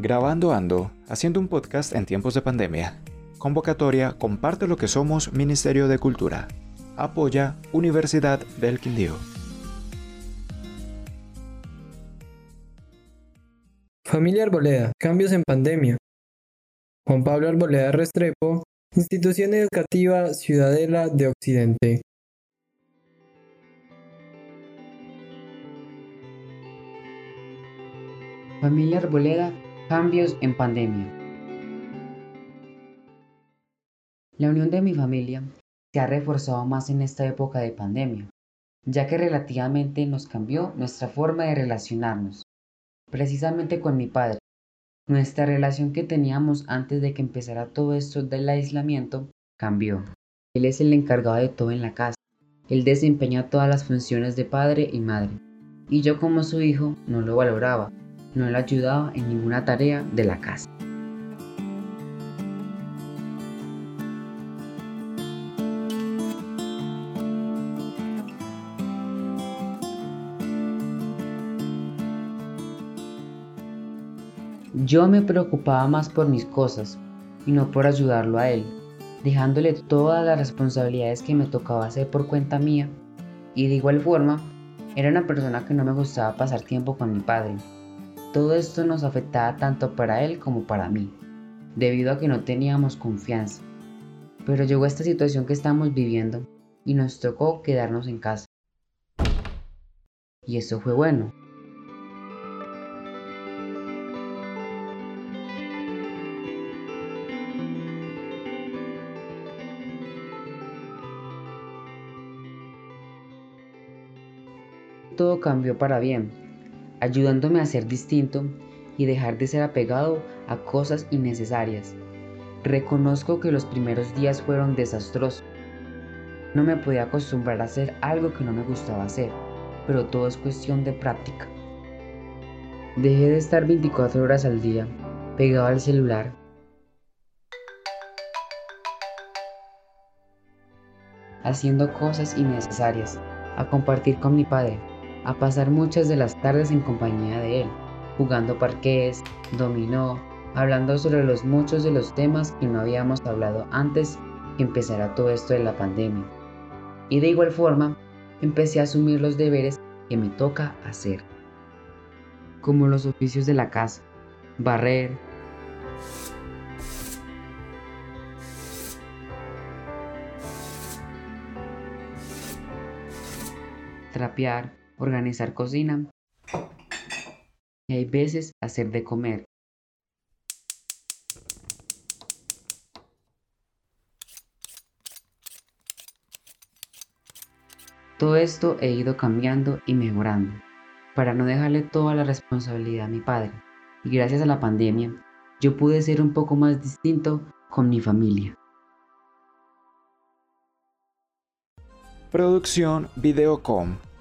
Grabando Ando, haciendo un podcast en tiempos de pandemia. Convocatoria Comparte lo que somos Ministerio de Cultura. Apoya Universidad del Quindío. Familia Arboleda, cambios en pandemia. Juan Pablo Arboleda Restrepo, Institución Educativa Ciudadela de Occidente. Familia Arboleda, cambios en pandemia. La unión de mi familia se ha reforzado más en esta época de pandemia, ya que relativamente nos cambió nuestra forma de relacionarnos, precisamente con mi padre. Nuestra relación que teníamos antes de que empezara todo esto del aislamiento cambió. Él es el encargado de todo en la casa. Él desempeña todas las funciones de padre y madre. Y yo como su hijo no lo valoraba no le ayudaba en ninguna tarea de la casa. Yo me preocupaba más por mis cosas y no por ayudarlo a él, dejándole todas las responsabilidades que me tocaba hacer por cuenta mía. Y de igual forma, era una persona que no me gustaba pasar tiempo con mi padre, todo esto nos afectaba tanto para él como para mí, debido a que no teníamos confianza. Pero llegó esta situación que estamos viviendo y nos tocó quedarnos en casa. Y eso fue bueno. Todo cambió para bien ayudándome a ser distinto y dejar de ser apegado a cosas innecesarias. Reconozco que los primeros días fueron desastrosos. No me podía acostumbrar a hacer algo que no me gustaba hacer, pero todo es cuestión de práctica. Dejé de estar 24 horas al día pegado al celular. Haciendo cosas innecesarias, a compartir con mi padre, a pasar muchas de las tardes en compañía de él, jugando parqués, dominó, hablando sobre los muchos de los temas que no habíamos hablado antes que empezara todo esto de la pandemia. Y de igual forma, empecé a asumir los deberes que me toca hacer, como los oficios de la casa, barrer, trapear, organizar cocina y hay veces hacer de comer. Todo esto he ido cambiando y mejorando para no dejarle toda la responsabilidad a mi padre. Y gracias a la pandemia, yo pude ser un poco más distinto con mi familia. Producción Videocom